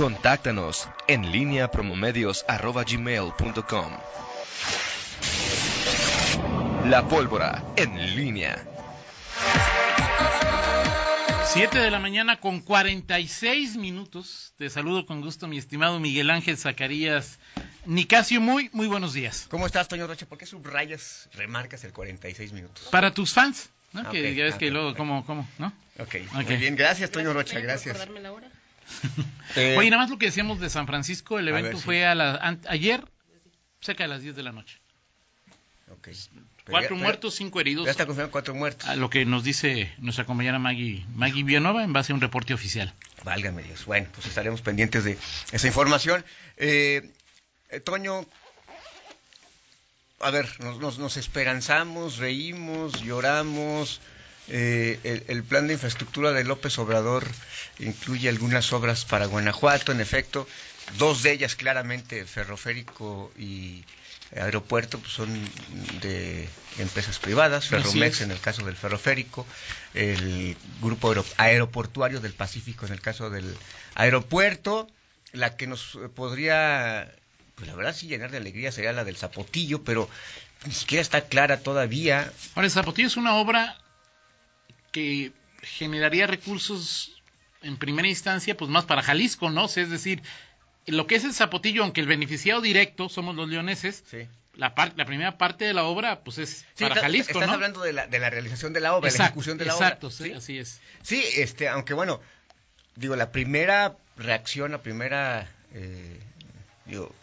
Contáctanos en línea promomedios.com. La pólvora en línea. 7 de la mañana con 46 minutos. Te saludo con gusto, mi estimado Miguel Ángel Zacarías Nicasio. Muy, muy buenos días. ¿Cómo estás, Toño Roche? ¿Por qué subrayas, remarcas el 46 minutos? Para tus fans, ¿no? Ah, que ya ves ah, que luego. ¿cómo, cómo, no? Ok, Ok. muy bien. Gracias, Toño Rocha, gracias. Eh, Oye, nada más lo que decíamos de San Francisco, el A evento ver, sí. fue a la, ayer, cerca de las 10 de la noche. ok. Pero Cuatro ya- muertos, cinco heridos. Ya está confirmado cuatro muertos. A lo que nos dice nuestra compañera Maggie, Maggie Villanova en base a un reporte oficial. Válgame Dios. Bueno, pues estaremos pendientes de esa información. Eh, eh, Toño, a ver, nos, nos, nos esperanzamos, reímos, lloramos. Eh, el, el plan de infraestructura de López Obrador incluye algunas obras para Guanajuato, en efecto, dos de ellas claramente ferroférico y aeropuerto pues son de empresas privadas, Ferromex en el caso del ferroférico, el grupo aero- aeroportuario del Pacífico en el caso del aeropuerto, la que nos podría, pues la verdad sí llenar de alegría sería la del Zapotillo, pero ni siquiera está clara todavía. Ahora, el Zapotillo es una obra que generaría recursos en primera instancia, pues más para Jalisco, ¿no? O sea, es decir, lo que es el Zapotillo, aunque el beneficiado directo somos los leoneses, Sí. la, par- la primera parte de la obra, pues es Sí, para está- Jalisco, estás ¿no? hablando de la, de la realización de la obra, la exacto, ejecución de la exacto, obra. sí, ¿sí? así es. Sí, este, aunque bueno, digo, la primera reacción, la primera, eh, digo,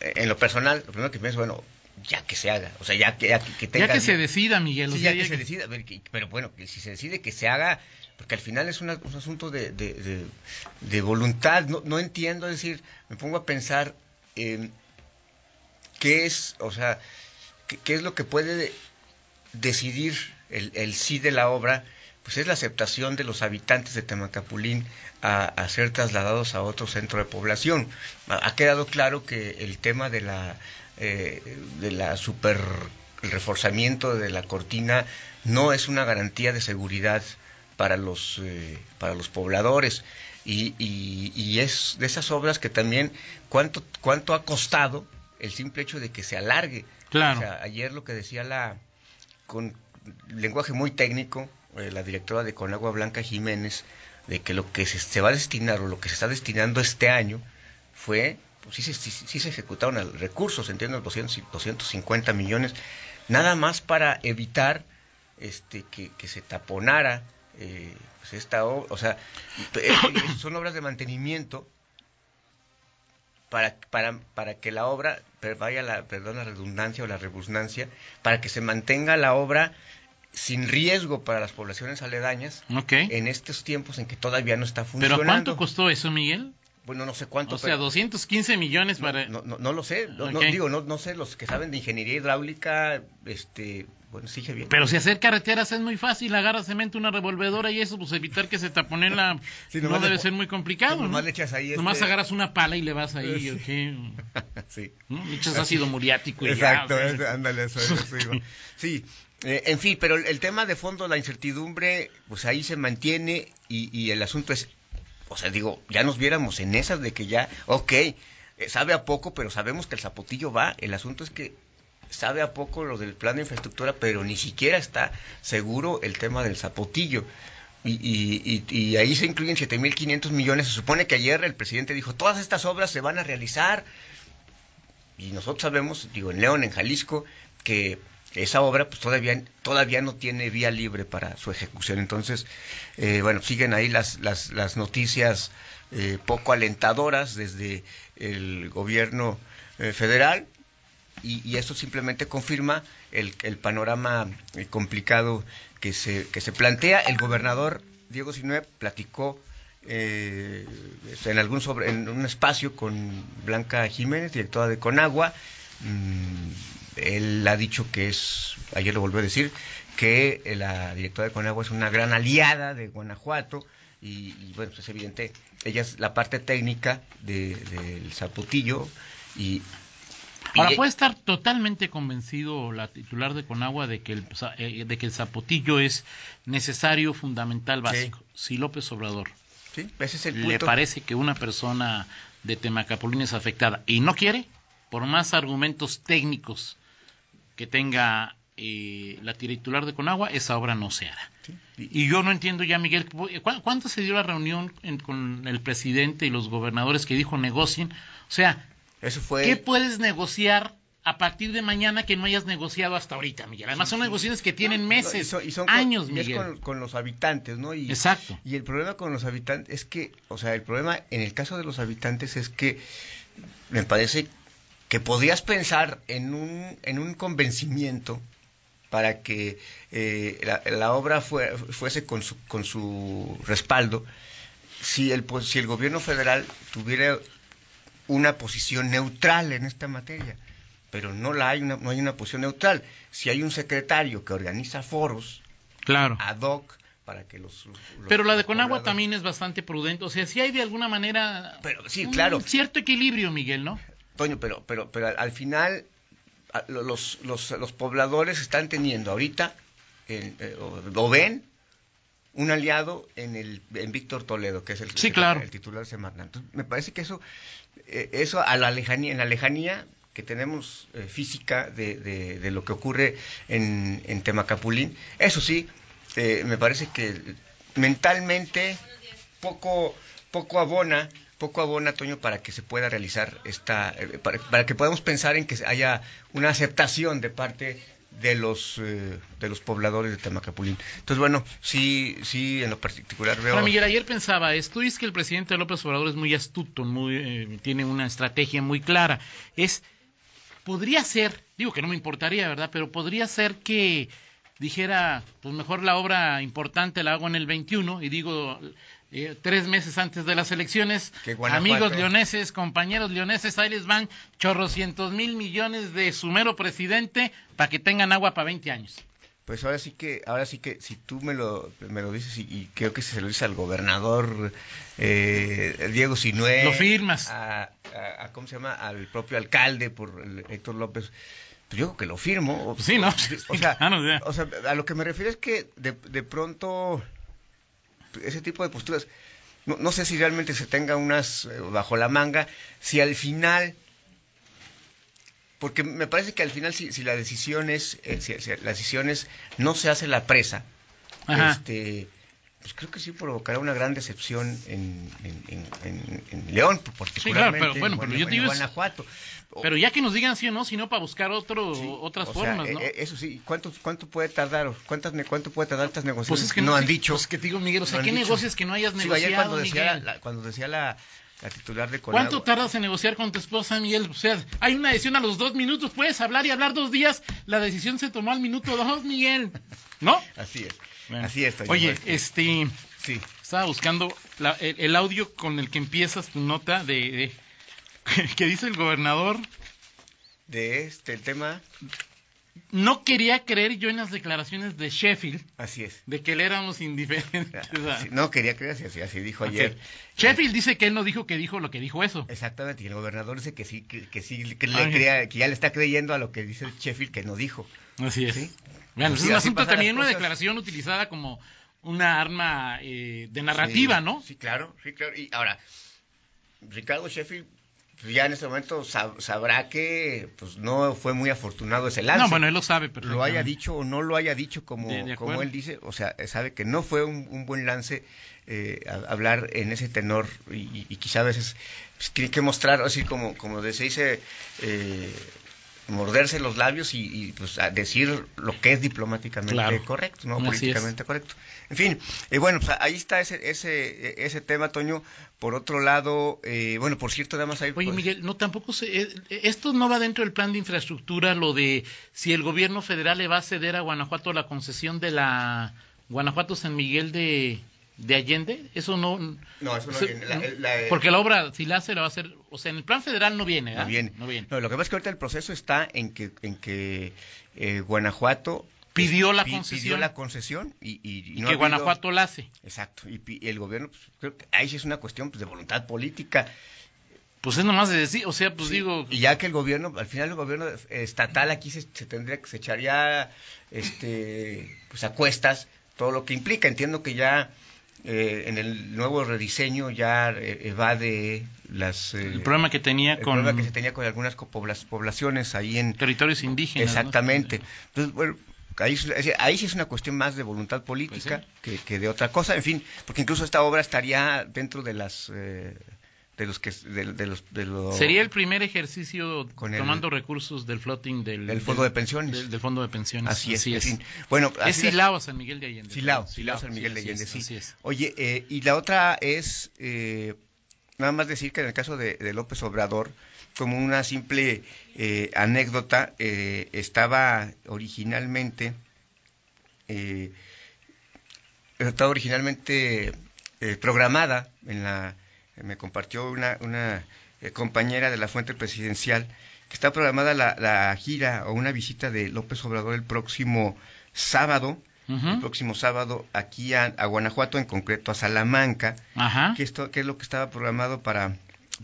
en lo personal, lo primero que pienso, bueno, ya que se haga, o sea, ya que, ya que, que tenga... Ya que se decida, Miguel. o Sí, sea, ya que se decida, pero bueno, que si se decide que se haga, porque al final es una- un asunto de, de, de- de voluntad, no, no entiendo, es decir, me pongo a pensar eh, qué es, o sea, qué, qué es lo que puede decidir el, el sí de la obra, pues es la aceptación de los habitantes de Temacapulín a, a ser trasladados a otro centro de población. Ha, quedado claro que el tema de la eh, de la super el reforzamiento de la cortina no es una garantía de seguridad para los eh, para los pobladores y, y, y es de esas obras que también cuánto cuánto ha costado el simple hecho de que se alargue Claro. o sea, ayer lo que decía la con lenguaje muy técnico eh, la directora de Conagua Blanca Jiménez de que lo que se, se va a destinar o lo que se está destinando este año fue pues sí, se- sí, sí se ejecutaron al- recursos entiendo 200, y 250 millones nada más para evitar este que, que se taponara eh, pues esta obra o sea eh, son obras de mantenimiento para, para, para que la obra, vaya la, perdón la redundancia o la redundancia, para que se mantenga la obra sin riesgo para las poblaciones aledañas Ok. en estos tiempos en que todavía no está ¿Pero funcionando. cuánto costó eso, Miguel? Bueno, no sé cuánto. O sea, pero- 215 millones para... no, no, no lo sé, no, no, Ok. digo, no, no sé, los que saben de ingeniería hidráulica, este, bueno, sí, bien. Pero si hacer carreteras es muy fácil, agarra cemento, una revolvedora y eso, pues evitar que se tapone la... Sí, no debe le- ser muy complicado, sí, nomás ¿no? le echas ahí Nomás este- agarras una pala y le vas ahí. ¿ok? sí. Le echas ácido muriático y Exacto, ya. o es- sea, ándale, eso. Sí, eh, en fin, pero el, tema de fondo, la incertidumbre, pues ahí se mantiene y, y el asunto es, o sea, digo, ya nos viéramos en esas de que ya, ok, eh, sabe a poco, pero sabemos que el zapotillo va, el asunto es que sabe a poco lo del plan de infraestructura, pero ni siquiera está seguro el tema del zapotillo. Y, y, y, y ahí se incluyen 7.500 millones. Se supone que ayer el presidente dijo, todas estas obras se van a realizar y nosotros sabemos, digo, en León, en Jalisco, que esa obra pues todavía todavía no tiene vía libre para su ejecución. Entonces, eh, bueno, siguen ahí las, las, las noticias eh, poco alentadoras desde el gobierno eh, federal y, y esto simplemente confirma el, el panorama eh, complicado que se, que se plantea. El gobernador Diego Sinue platicó eh, en algún sobre, en un espacio con Blanca Jiménez, directora de Conagua. Mm, él ha dicho que es, ayer lo volvió a decir, que la directora de Conagua es una gran aliada de Guanajuato y, y, bueno, pues es evidente, ella es la parte técnica de- del Zapotillo y... Ahora y- puede estar totalmente convencido la titular de Conagua de que el, eh, de que el zapotillo es necesario, fundamental, básico. Si López Obrador. Sí, ese es el le parece que una persona de Temacapulín es afectada y no quiere, por más argumentos técnicos que tenga eh, la titular de Conagua, esa obra no se hará. Sí, y- Y yo no entiendo ya, Miguel, ¿cu- ¿cuánto se dio la reunión en- con el presidente y los gobernadores que dijo negocien? O sea, Eso fue... ¿qué puedes negociar a partir de mañana que no hayas negociado hasta ahorita, Miguel? Además son negociaciones que tienen No, meses, y son- y son con- años, y es Miguel. con, con los habitantes, ¿no? Y, Exacto. Y el problema con los habitantes es que, o sea, el problema en el caso de los habitantes es que me parece que podrías pensar en un, en un convencimiento para que eh, la, la obra fue- fuese con su, con su respaldo si el, pues, si el gobierno federal tuviera una posición neutral en esta materia. Pero no, la hay una, no hay una posición neutral. Si hay un secretario que organiza foros Claro. ad hoc para que los... los- Pero la de Conagua también es bastante prudente. O sea, si hay de alguna manera Pero, sí, un claro. cierto equilibrio, Miguel, ¿no? Toño, pero, pero, pero al- al final los, los, los pobladores están teniendo ahorita, en- eh, o, o ven, un aliado en el en Víctor Toledo, que es el, Sí, el- claro. el titular de Semarnat. Entonces, me parece que eso, eh, eso a la lejanía, en la lejanía que tenemos eh, física de, de- de lo que ocurre en, en Temacapulín, eso sí, eh, me parece que mentalmente poco, poco abona, poco abona, Toño, para que se pueda realizar esta, eh, para, para que podamos pensar en que haya una aceptación de parte de los eh, de los pobladores de Temacapulín. Entonces, bueno, sí, sí, en lo particular veo... Ahora, Miguel, ayer pensaba esto, dice que el presidente López Obrador es muy astuto, muy, eh, tiene una estrategia muy clara. Es, podría ser, digo que no me importaría, ¿verdad? Pero podría ser que dijera, pues mejor la obra importante la hago en el 21 y digo eh, tres meses antes de las elecciones, amigos leoneses, compañeros leoneses, ahí les van chorrocientos mil millones de su mero presidente para que tengan agua para 20 años. Pues ahora sí que, ahora sí que, si tú me lo, me lo dices y, y creo que se lo dice al gobernador eh, Diego Sinué, Lo firmas. A, a- a- ¿cómo se llama? Al propio alcalde por el Héctor López, pues yo creo que lo firmo. O, sí, ¿no? O sea, o sea. o sea, a lo que me refiero es que de, de pronto ese tipo de posturas, no, no sé si realmente se tenga unas eh, bajo la manga, si al final porque me parece que al final si, si la decisión es eh, si, si la decisión es no se hace la presa Ajá. este pues creo que sí provocará una gran decepción en, en, en- en- en León particularmente pero bueno, en pero yo te digo Guanajuato Pero ya que nos digan sí o no, sino para buscar otro, Sí, otras o sea, formas, ¿no? eh, eso sí cuánto cuánto puede tardar cuántas cuánto puede tardar estas negociaciones pues es que no, han sí, dicho Pues que te digo, Miguel, o sea, no han ¿qué dicho. negocios que no hayas Sí, negociado, ayer cuando decía Miguel? la, cuando decía la, la titular de Conagua ¿Cuánto tardas en negociar con tu esposa, Miguel? O sea, hay una decisión a los dos minutos, puedes hablar y hablar dos días, la decisión se tomó al minuto dos, Miguel, ¿no? así es Bueno. así es Oye, este, sí estaba buscando la- el, el audio con el que empiezas tu nota de, de que dice el gobernador, de este el tema no quería creer yo en las declaraciones de Sheffield así es de que le éramos indiferentes. Sí, no quería creer así, así, dijo ayer. Sheffield dice que él no dijo que dijo lo que dijo eso. Exactamente, y el gobernador dice que sí, que, que sí, que, le crea, que ya le está creyendo a lo que dice Sheffield que no dijo. Así es. Sí. Bueno, Pues es un asunto también, una declaración utilizada como una arma eh, de narrativa, Sí, ¿no? Sí, claro, sí, claro. Y ahora, Ricardo Sheffield ya en este momento sab- sabrá que pues no fue muy afortunado ese lance. No, bueno, él lo sabe lo perfectamente. haya dicho o no lo haya dicho como, De- de como él dice, o sea, sabe que no fue un, un buen lance eh, a- hablar en ese tenor y, y- y quizá a veces pues, tiene que mostrar, así como, como se dice, eh, morderse los labios y, y, pues a decir lo que es diplomáticamente Claro. correcto, no Así es. políticamente correcto. En fin, eh, bueno, pues ahí está ese, ese, ese tema, Toño. Por otro lado, eh, bueno, por cierto, nada más hay... Oye, pues, Miguel, no tampoco se, eh, esto no va dentro del plan de infraestructura, lo de si el gobierno federal le va a ceder a Guanajuato la concesión de la Guanajuato San Miguel de, de Allende, eso no. No, eso no se- viene. La- la- porque la obra, si la hace, la va a hacer, o sea, en el plan federal no viene, No ¿verdad? viene. No viene. No, lo que pasa es que ahorita el proceso está en que, en que eh, Guanajuato Pidió la concesión. pidió la concesión y, y- y Y no que Guanajuato la hace. Exacto. Y, el gobierno, pues, creo que ahí sí es una cuestión pues, de voluntad política. Pues es nomás de decir, o sea, pues Sí, digo, Y ya que el gobierno, al final el gobierno estatal aquí se, se tendría que se echaría este, pues a cuestas todo lo que implica. Entiendo que ya eh, en el nuevo rediseño ya eh, evade las... el problema que tenía el con... problema que se tenía con algunas poblaciones ahí en... Territorios indígenas. Exactamente. Entonces, bueno, Ahí, ahí, sí es una cuestión más de voluntad política pues que, de otra cosa, en fin, porque incluso esta obra estaría dentro de las eh, de los que de, los, de sería el primer ejercicio tomando recursos del floating del, fondo de pensiones. del, fondo de pensiones. Así es, es. bueno es Silao San Miguel de Allende Silao, Silao San Miguel de Allende sí, así es. oye eh, y la otra es eh, nada más decir que en el caso de, López Obrador como una simple eh, anécdota estaba originalmente estaba originalmente programada en la me compartió una, una eh, compañera de la fuente presidencial que está programada la, gira o una visita de López Obrador el próximo sábado, el próximo sábado aquí a, Guanajuato, en concreto a Salamanca, que, esto, que es lo que estaba programado para,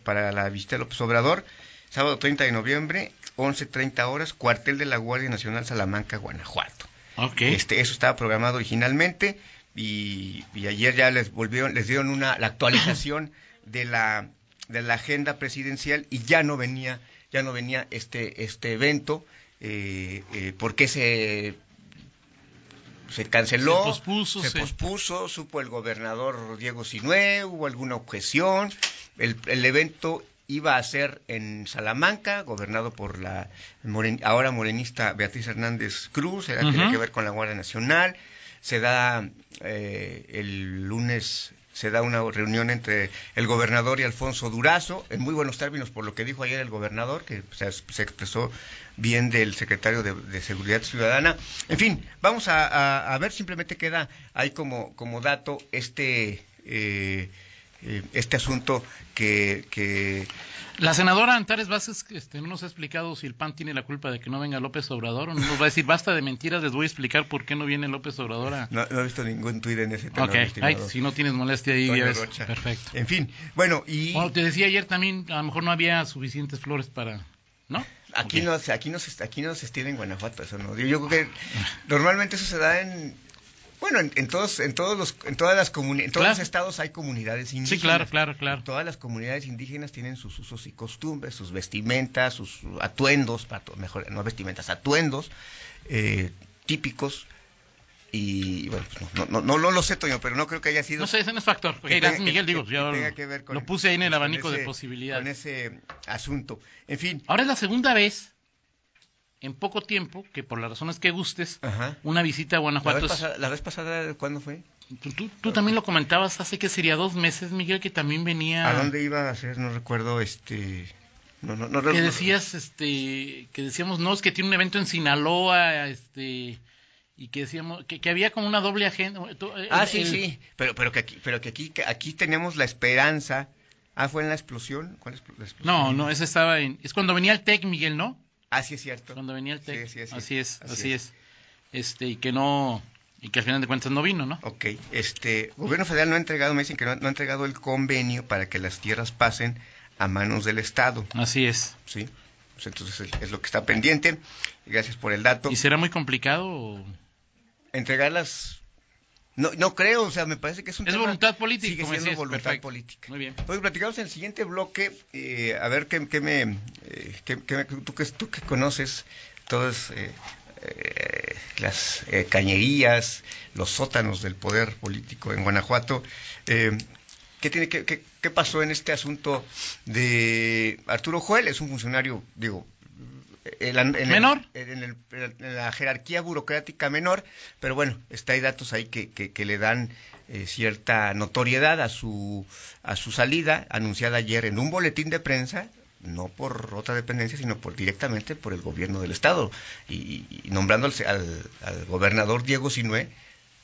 para la visita de López Obrador, sábado 30 de noviembre, 11.30 horas, cuartel de la Guardia Nacional Salamanca, Guanajuato. Este, eso estaba programado originalmente y, y ayer ya les volvieron, les dieron una, la actualización de la, de la agenda presidencial y ya no venía, ya no venía este, este evento, eh, eh, porque se se canceló, se pospuso, se pospuso, supo el gobernador Diego Sinue, hubo alguna objeción, el, el, evento iba a ser en Salamanca, gobernado por la ahora morenista Beatriz Hernández Cruz, era, tiene que ver con la Guardia Nacional, se da eh, el lunes se da una reunión entre el gobernador y Alfonso Durazo, en muy buenos términos por lo que dijo ayer el gobernador, que se, expresó bien del secretario de, Seguridad Ciudadana. En fin, vamos a, ver, simplemente queda ahí como, como dato este... Eh, eh, este asunto que, que, La senadora Antares Vázquez este, no nos ha explicado si el PAN tiene la culpa de que no venga López Obrador o no nos va a decir basta de mentiras, les voy a explicar por qué no viene López Obrador. A... No, he visto ningún tuit en ese tema. Ok, si no tienes molestia ahí, perfecto. En fin, bueno, y... Bueno, te decía ayer también, a lo mejor no había suficientes flores para... ¿No? Aquí, no, aquí, no se, aquí no se estira en Guanajuato, eso no. Yo creo que normalmente eso se da en bueno, en, todos, en todos los, en todas las en todos los estados hay comunidades indígenas. Sí, claro, claro, claro. Todas las comunidades indígenas tienen sus usos y costumbres, sus vestimentas, sus atuendos, mejor, no vestimentas, atuendos eh, típicos. Y bueno, pues no, no, no, lo sé, Toño, pero no creo que haya sido. No sé, ese no es factor. Miguel, digo, yo lo puse ahí en el abanico de posibilidades. Con ese asunto. En fin. Ahora es la segunda vez en poco tiempo, que por las razones que gustes, una visita a Guanajuato. ¿La vez, pasada, cuándo fue? Tú, también lo comentabas hace que sería dos meses, Miguel, que también venía. ¿A dónde iba a ser? No recuerdo, este. No, no, no, que decías, este, que decíamos, no, es que tiene un evento en Sinaloa, este, y que decíamos, que, había como una doble agenda. Eh, ah, sí, sí, pero, pero que aquí, pero que aquí, que aquí tenemos la esperanza. Ah, fue en la explosión. ¿Cuál es la explosión? No, no, ese estaba en, es cuando venía el TEC, Miguel, ¿no? Así es cierto. Cuando venía el TEC. así es, así, es. Este, y que no, y que al final de cuentas no vino, ¿no? Ok, este, gobierno federal no ha entregado, me dicen que no, ha entregado el convenio para que las tierras pasen a manos del Estado. Así es. Sí, pues entonces es, lo que está pendiente. Gracias por el dato. ¿Y será muy complicado? Entregarlas no, no creo, o sea, me parece que es un es voluntad política. Sigue siendo voluntad política. Muy bien. Hoy platicamos en el siguiente bloque, eh, a ver qué, qué me, eh, qué, tú, que, tú que conoces todas eh, eh las cañerías, los sótanos del poder político en Guanajuato, ¿qué, tiene, qué, qué pasó en este asunto de Arturo Joel? Es un funcionario, digo, en menor. En, la jerarquía burocrática menor, pero bueno, está hay datos ahí que, que, le dan eh, cierta notoriedad a su, a su salida, anunciada ayer en un boletín de prensa, no por otra dependencia, sino por directamente por el gobierno del Estado, y, nombrando al, al, gobernador Diego Sinué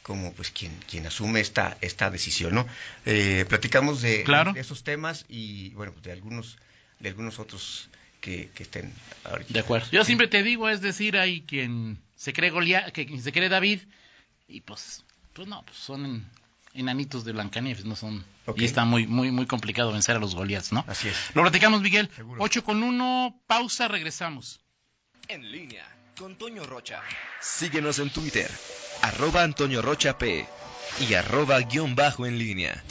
como pues quien, quien asume esta, esta decisión, ¿no? Eh, platicamos de, de, esos temas y bueno, de algunos, de algunos otros que, estén ahorita. De acuerdo. Yo siempre te digo, es decir, hay quien se cree Goliat, que quien se cree David, y pues, pues no, pues son enanitos de Blancanieves, no son. Y está muy, muy, muy complicado vencer a los Goliaths, ¿no? Así es. Lo platicamos, Miguel. Seguro. 8 con 1, pausa, regresamos. En línea con Toño Rocha. Síguenos en Twitter, arroba Antonio Rocha P y arroba guion bajo en línea.